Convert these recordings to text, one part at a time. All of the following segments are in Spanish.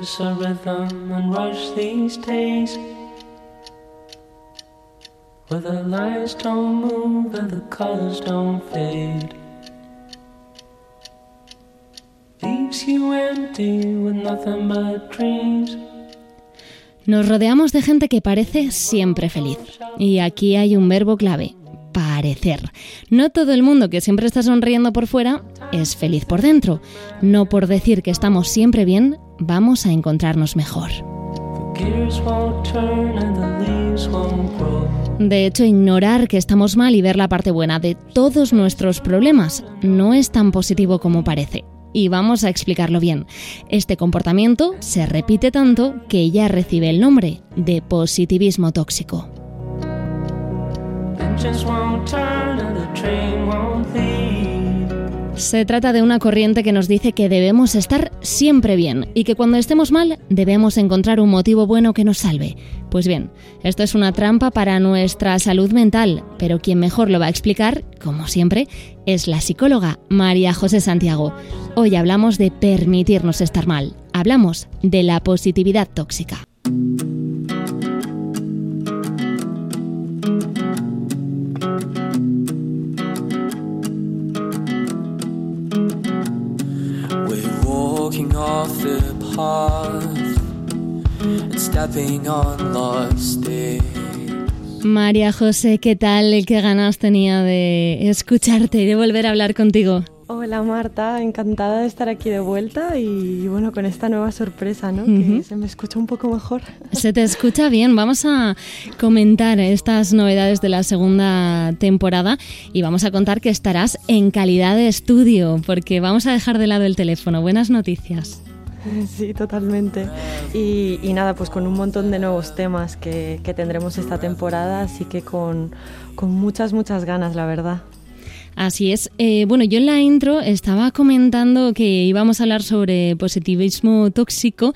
rhythm and rush these days. Where the don't move and the colors don't fade. Nos rodeamos de gente que parece siempre feliz. Y aquí hay un verbo clave, parecer. No todo el mundo que siempre está sonriendo por fuera es feliz por dentro. No por decir que estamos siempre bien, vamos a encontrarnos mejor. De hecho, ignorar que estamos mal y ver la parte buena de todos nuestros problemas no es tan positivo como parece. Y vamos a explicarlo bien. Este comportamiento se repite tanto que ya recibe el nombre de positivismo tóxico. Se trata de una corriente que nos dice que debemos estar siempre bien y que cuando estemos mal debemos encontrar un motivo bueno que nos salve. Pues bien, esto es una trampa para nuestra salud mental, pero quien mejor lo va a explicar, como siempre, es la psicóloga María José Santiago. Hoy hablamos de permitirnos estar mal, hablamos de la positividad tóxica. Off. María José, ¿qué tal? ¿Qué ganas tenía de escucharte y de volver a hablar contigo? Hola Marta, encantada de estar aquí de vuelta y bueno, con esta nueva sorpresa, ¿no? Que se me escucha un poco mejor. Se te escucha bien. Vamos a comentar estas novedades de la segunda temporada y vamos a contar que estarás en calidad de estudio, porque vamos a dejar de lado el teléfono. Buenas noticias. Sí, totalmente. Y, y nada, pues con un montón de nuevos temas que, que tendremos esta temporada, así que con, con muchas, muchas ganas, la verdad. Así es. Eh, bueno, yo en la intro estaba comentando que íbamos a hablar sobre positivismo tóxico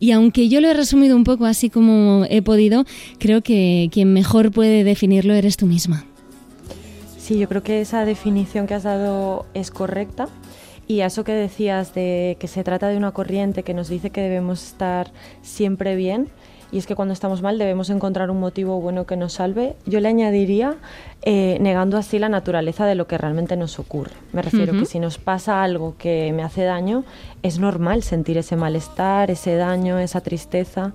y aunque yo lo he resumido un poco así como he podido, creo que quien mejor puede definirlo eres tú misma. Sí, yo creo que esa definición que has dado es correcta. Y eso que decías de que se trata de una corriente que nos dice que debemos estar siempre bien, y es que cuando estamos mal debemos encontrar un motivo bueno que nos salve, yo le añadiría eh, negando así la naturaleza de lo que realmente nos ocurre. Me refiero Ujú. que si nos pasa algo que me hace daño, es normal sentir ese malestar, ese daño, esa tristeza.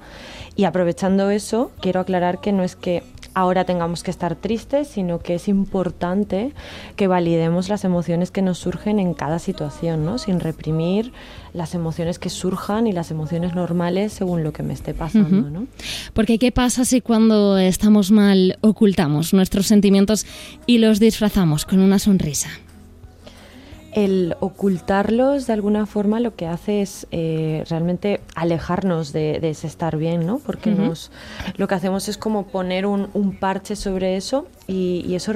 Y aprovechando eso, quiero aclarar que no es que ahora tengamos que estar tristes, sino que es importante que validemos las emociones que nos surgen en cada situación, ¿no? Sin reprimir las emociones que surjan y las emociones normales según lo que me esté pasando. ¿no? Porque ¿qué pasa si cuando estamos mal ocultamos nuestros sentimientos y los disfrazamos con una sonrisa? El ocultarlos de alguna forma lo que hace es eh, realmente alejarnos de, de ese estar bien, ¿no? Porque nos, lo que hacemos es como poner un, un parche sobre eso y, y eso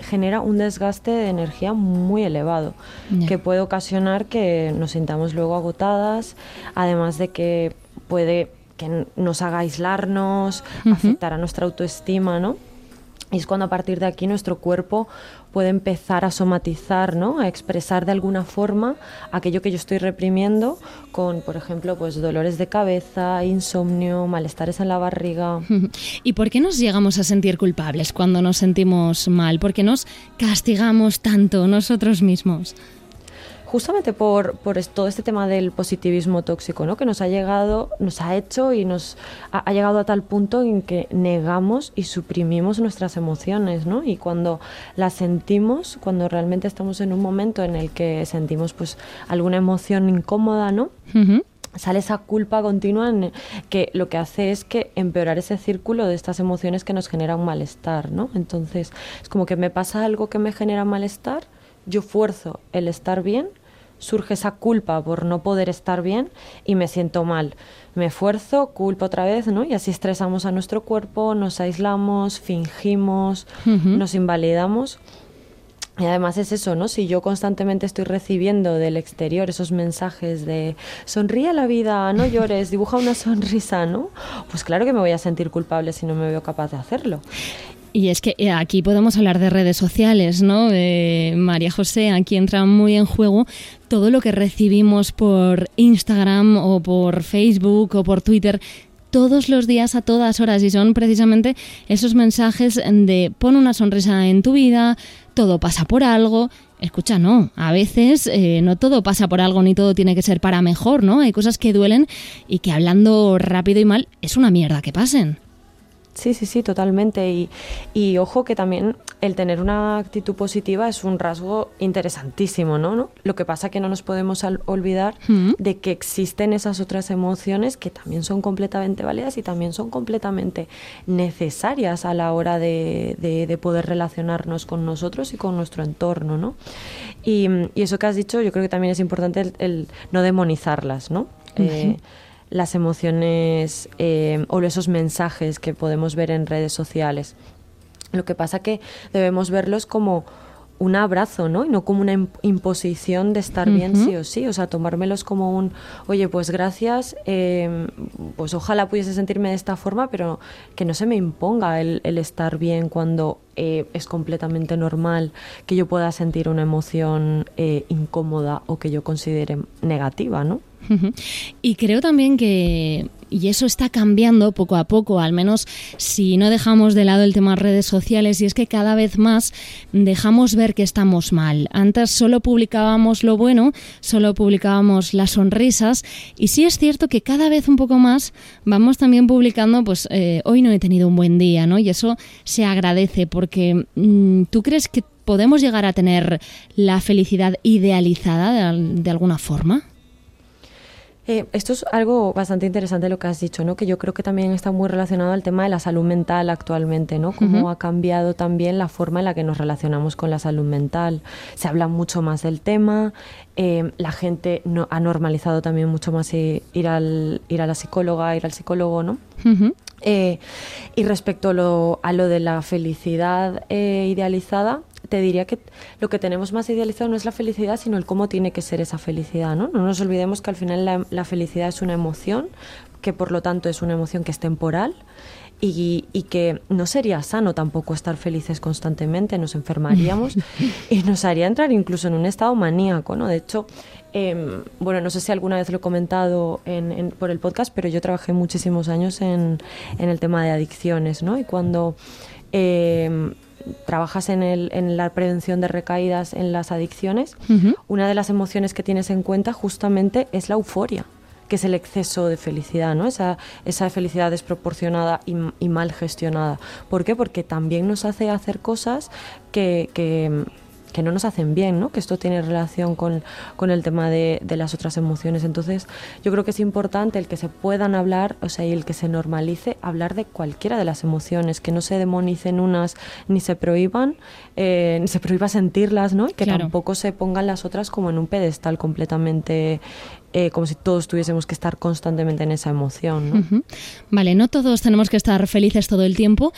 genera un desgaste de energía muy elevado que puede ocasionar que nos sintamos luego agotadas, además de que puede que nos haga aislarnos, afectar a nuestra autoestima, ¿no? Y es cuando a partir de aquí nuestro cuerpo puede empezar a somatizar, ¿no? A expresar de alguna forma aquello que yo estoy reprimiendo con, por ejemplo, pues dolores de cabeza, insomnio, malestares en la barriga. ¿Y por qué nos llegamos a sentir culpables cuando nos sentimos mal? ¿Por qué nos castigamos tanto nosotros mismos? Justamente por, por todo este tema del positivismo tóxico, ¿no? Que nos ha llegado, nos ha hecho y nos ha, ha llegado a tal punto en que negamos y suprimimos nuestras emociones, ¿no? Y cuando las sentimos, cuando realmente estamos en un momento en el que sentimos pues alguna emoción incómoda, ¿no? Sale esa culpa continua en- que lo que hace es que empeorar ese círculo de estas emociones que nos genera un malestar, ¿no? Entonces, es como que me pasa algo que me genera malestar, yo fuerzo el estar bien, surge esa culpa por no poder estar bien y me siento mal. Me esfuerzo, culpa otra vez, ¿no? Y así estresamos a nuestro cuerpo, nos aislamos, fingimos, nos invalidamos. Y además es eso, ¿no? Si yo constantemente estoy recibiendo del exterior esos mensajes de sonríe a la vida, no llores, dibuja una sonrisa, ¿no? Pues claro que me voy a sentir culpable si no me veo capaz de hacerlo. Y es que eh, aquí podemos hablar de redes sociales, ¿no? María José, aquí entra muy en juego todo lo que recibimos por Instagram o por Facebook o por Twitter todos los días a todas horas y son precisamente esos mensajes de pon una sonrisa en tu vida, todo pasa por algo. Escucha, no, a veces eh, no todo pasa por algo ni todo tiene que ser para mejor, ¿no? Hay cosas que duelen y que hablando rápido y mal es una mierda que pasen. Sí, sí, sí, totalmente. Y, y, ojo que también el tener una actitud positiva es un rasgo interesantísimo, ¿no? Lo que pasa que no nos podemos olvidar mm. de que existen esas otras emociones que también son completamente válidas y también son completamente necesarias a la hora de, de, poder relacionarnos con nosotros y con nuestro entorno, ¿no? Y, y, eso que has dicho, yo creo que también es importante el, no demonizarlas, ¿no? Las emociones eh, o esos mensajes que podemos ver en redes sociales. Lo que pasa que debemos verlos como un abrazo, ¿no? Y no como una imposición de estar bien sí o sí. O sea, tomármelos como un, oye, pues gracias, em, pues ojalá pudiese sentirme de esta forma, pero que no se me imponga el, estar bien cuando eh, es completamente normal que yo pueda sentir una emoción eh, incómoda o que yo considere negativa, ¿no? Y creo también que, y eso está cambiando poco a poco, al menos si no dejamos de lado el tema redes sociales, y es que cada vez más dejamos ver que estamos mal. Antes solo publicábamos lo bueno, solo publicábamos las sonrisas, y sí es cierto que cada vez un poco más vamos también publicando, pues eh, hoy no he tenido un buen día, ¿no? Y eso se agradece, porque mm, tú crees que podemos llegar a tener la felicidad idealizada de alguna forma? Eh, esto es algo bastante interesante lo que has dicho, ¿no? Que yo creo que también está muy relacionado al tema de la salud mental actualmente, ¿no? Cómo ha cambiado también la forma en la que nos relacionamos con la salud mental. Se habla mucho más del tema, eh, la gente no, ha normalizado también mucho más ir, al, ir a la psicóloga, ir al psicólogo, ¿no? Eh, y respecto a lo, a lo de la felicidad idealizada, te diría que lo que tenemos más idealizado no es la felicidad, sino el cómo tiene que ser esa felicidad, ¿no? No nos olvidemos que al final la, felicidad es una emoción, que por lo tanto es una emoción que es temporal y, que no sería sano tampoco estar felices constantemente, nos enfermaríamos y nos haría entrar incluso en un estado maníaco, ¿no? De hecho, em, bueno, no sé si alguna vez lo he comentado por el podcast, pero yo trabajé muchísimos años en, el tema de adicciones, ¿no? Y cuando... Em, trabajas en, el, en la prevención de recaídas en las adicciones, una de las emociones que tienes en cuenta justamente es la euforia que es el exceso de felicidad, ¿no? Esa, esa felicidad desproporcionada y, y, mal gestionada. ¿Por qué? Porque también nos hace hacer cosas que, que, que no nos hacen bien, ¿no? que esto tiene relación con, el tema de, las otras emociones. Entonces, yo creo que es importante el que se puedan hablar, o sea, y el que se normalice hablar de cualquiera de las emociones, que no se demonicen unas ni se prohíban, eh, ni se prohíba sentirlas, ¿no? Y que tampoco se pongan las otras como en un pedestal completamente eh, como si todos tuviésemos que estar constantemente en esa emoción. ¿no? Vale, no todos tenemos que estar felices todo el tiempo,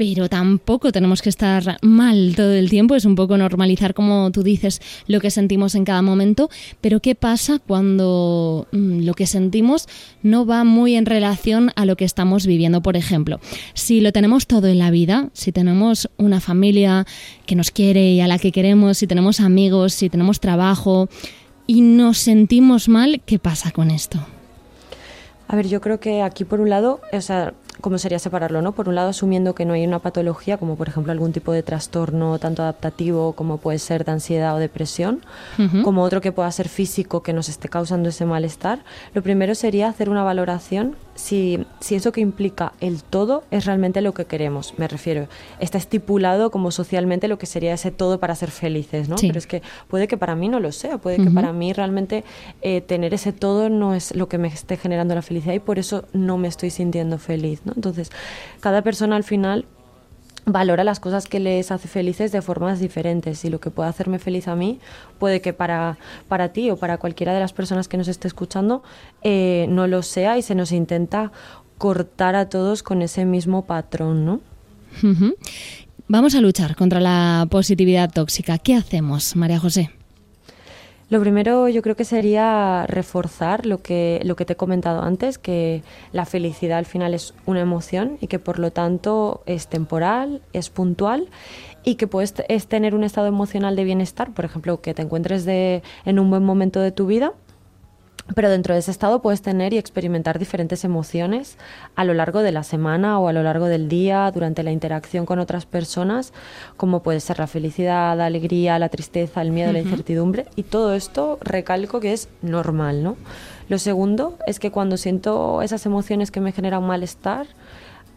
pero tampoco tenemos que estar mal todo el tiempo, es un poco normalizar, como tú dices, lo que sentimos en cada momento, pero ¿qué pasa cuando mm, lo que sentimos no va muy en relación a lo que estamos viviendo? Por ejemplo, si lo tenemos todo en la vida, si tenemos una familia que nos quiere y a la que queremos, si tenemos amigos, si tenemos trabajo y nos sentimos mal, ¿qué pasa con esto? A ver, yo creo que aquí por un lado, o sea, ¿cómo sería separarlo? ¿no? Por un lado, asumiendo que no hay una patología, como por ejemplo algún tipo de trastorno tanto adaptativo como puede ser de ansiedad o depresión, como otro que pueda ser físico que nos esté causando ese malestar, lo primero sería hacer una valoración si, si eso que implica el todo es realmente lo que queremos. Me refiero, está estipulado como socialmente lo que sería ese todo para ser felices, ¿no? Pero es que puede que para mí no lo sea, puede que para mí realmente eh, tener ese todo no es lo que me esté generando la felicidad y por eso no me estoy sintiendo feliz, ¿no? Entonces, cada persona al final valora las cosas que les hace felices de formas diferentes y lo que puede hacerme feliz a mí puede que para, para ti o para cualquiera de las personas que nos esté escuchando eh, no lo sea y se nos intenta cortar a todos con ese mismo patrón, ¿no? Vamos a luchar contra la positividad tóxica. ¿Qué hacemos, María José? Lo primero yo creo que sería reforzar lo que, lo que te he comentado antes, que la felicidad al final es una emoción y que por lo tanto es temporal, es puntual y que puedes es tener un estado emocional de bienestar, por ejemplo, que te encuentres de, en un buen momento de tu vida pero dentro de ese estado puedes tener y experimentar diferentes emociones a lo largo de la semana o a lo largo del día, durante la interacción con otras personas, como puede ser la felicidad, la alegría, la tristeza, el miedo, la incertidumbre. Y todo esto recalco que es normal, ¿no? Lo segundo es que cuando siento esas emociones que me generan malestar,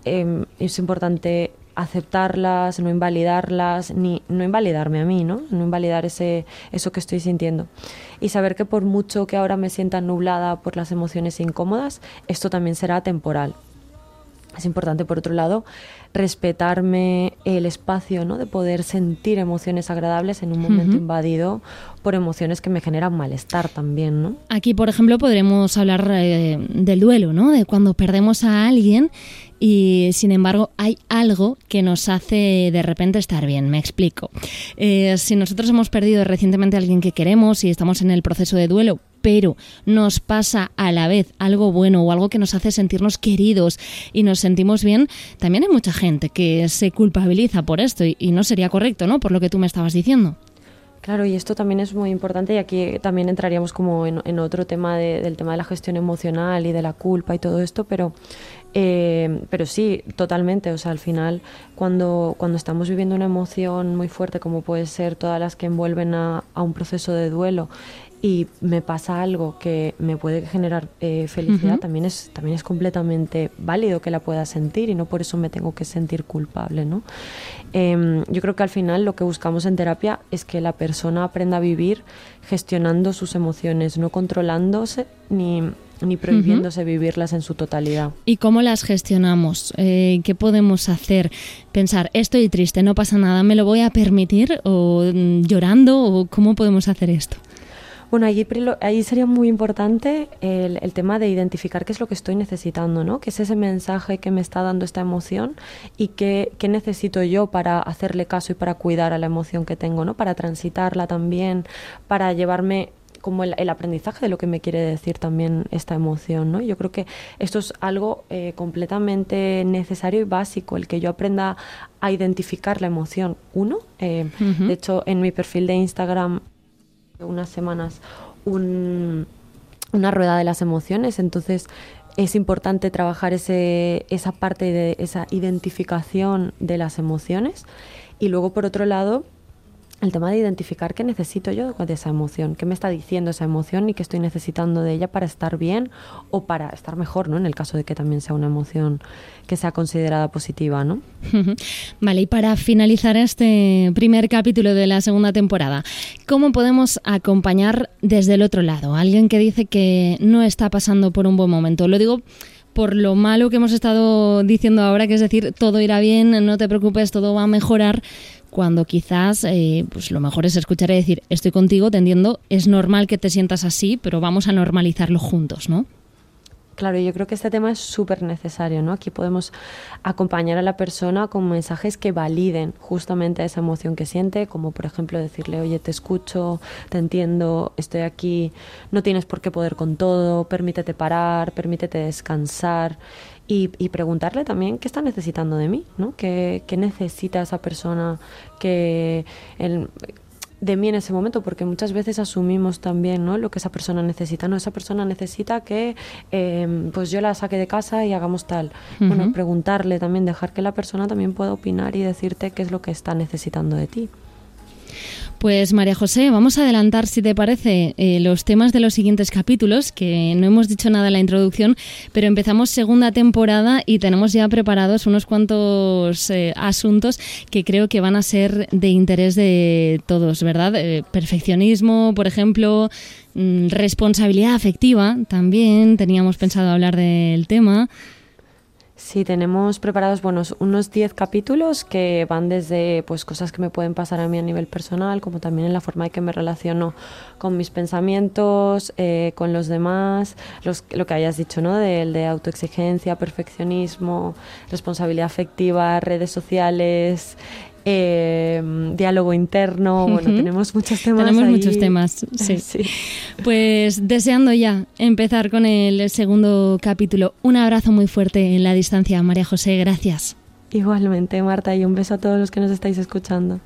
em, es importante aceptarlas, no invalidarlas, ni no invalidarme a mí, ¿no? No invalidar ese, eso que estoy sintiendo. Y saber que por mucho que ahora me sienta nublada por las emociones incómodas, esto también será temporal. Es importante, por otro lado, respetarme el espacio ¿no? de poder sentir emociones agradables en un momento invadido por emociones que me generan malestar también. ¿no? Aquí, por ejemplo, podremos hablar eh, del duelo, ¿no? de cuando perdemos a alguien y sin embargo hay algo que nos hace de repente estar bien. Me explico. Eh, si nosotros hemos perdido recientemente a alguien que queremos y estamos en el proceso de duelo, pero nos pasa a la vez algo bueno o algo que nos hace sentirnos queridos y nos sentimos bien, también hay mucha gente que se culpabiliza por esto y, no sería correcto, ¿no? Por lo que tú me estabas diciendo. Claro, y esto también es muy importante y aquí también entraríamos como en, otro tema del tema de la gestión emocional y de la culpa y todo esto, pero eh, pero sí, totalmente. O sea, al final, cuando, cuando estamos viviendo una emoción muy fuerte, como puede ser todas las que envuelven a un proceso de duelo, y me pasa algo que me puede generar eh, felicidad, también, es, también es completamente válido que la pueda sentir y no por eso me tengo que sentir culpable. ¿no? Em, yo creo que al final lo que buscamos en terapia es que la persona aprenda a vivir gestionando sus emociones, no controlándose ni, ni prohibiéndose vivirlas en su totalidad. ¿Y cómo las gestionamos? Eh, ¿Qué podemos hacer? Pensar, estoy triste, no pasa nada, ¿me lo voy a permitir? ¿O mm, llorando? ¿O cómo podemos hacer esto? Bueno, ahí, ahí sería muy importante el, el, tema de identificar qué es lo que estoy necesitando, ¿no? ¿Qué es ese mensaje que me está dando esta emoción y qué, qué necesito yo para hacerle caso y para cuidar a la emoción que tengo, ¿no? Para transitarla también, para llevarme como el, aprendizaje de lo que me quiere decir también esta emoción, ¿no? Yo creo que esto es algo eh, completamente necesario y básico, el que yo aprenda a identificar la emoción. Uno, eh, de hecho, en mi perfil de Instagram, unas semanas, un, una rueda de las emociones, entonces es importante trabajar ese, esa parte de esa identificación de las emociones. Y luego por otro lado el tema de identificar qué necesito yo de esa emoción, qué me está diciendo esa emoción y qué estoy necesitando de ella para estar bien o para estar mejor, ¿no? En el caso de que también sea una emoción que sea considerada positiva, ¿no? Vale, y para finalizar este primer capítulo de la segunda temporada, ¿cómo podemos acompañar desde el otro lado alguien que dice que no está pasando por un buen momento? Lo digo por lo malo que hemos estado diciendo ahora, que es decir, todo irá bien, no te preocupes, todo va a mejorar, cuando quizás eh, pues lo mejor es escuchar y decir, estoy contigo, te es normal que te sientas así, pero vamos a normalizarlo juntos, ¿no? Claro, yo creo que este tema es súper necesario, ¿no? Aquí podemos acompañar a la persona con mensajes que validen justamente esa emoción que siente, como por ejemplo decirle, oye, te escucho, te entiendo, estoy aquí, no tienes por qué poder con todo, permítete parar, permítete descansar y, preguntarle también qué está necesitando de mí, ¿no? ¿Qué, qué necesita esa persona que de mí en ese momento? Porque muchas veces asumimos también ¿no? lo que esa persona necesita. No, esa persona necesita que em, pues yo la saque de casa y hagamos tal. Bueno, preguntarle también, dejar que la persona también pueda opinar y decirte qué es lo que está necesitando de ti. Pues María José, vamos a adelantar, si te parece, eh, los temas de los siguientes capítulos, que no hemos dicho nada en la introducción, pero empezamos segunda temporada y tenemos ya preparados unos cuantos eh, asuntos que creo que van a ser de interés de todos, ¿verdad? Eh, perfeccionismo, por ejemplo, mm, responsabilidad afectiva, también teníamos pensado hablar del tema. Sí, tenemos preparados buenos, unos 10 capítulos que van desde pues, cosas que me pueden pasar a mí a nivel personal, como también en la forma en que me relaciono con mis pensamientos, eh, con los demás, los, lo que hayas dicho, ¿no? De, de autoexigencia, perfeccionismo, responsabilidad afectiva, redes sociales, eh, diálogo interno, bueno, tenemos muchos temas. Tenemos muchos temas, sí. sí. Pues deseando ya empezar con el segundo capítulo. Un abrazo muy fuerte en la distancia, María José, gracias. Igualmente, Marta, y un beso a todos los que nos estáis escuchando.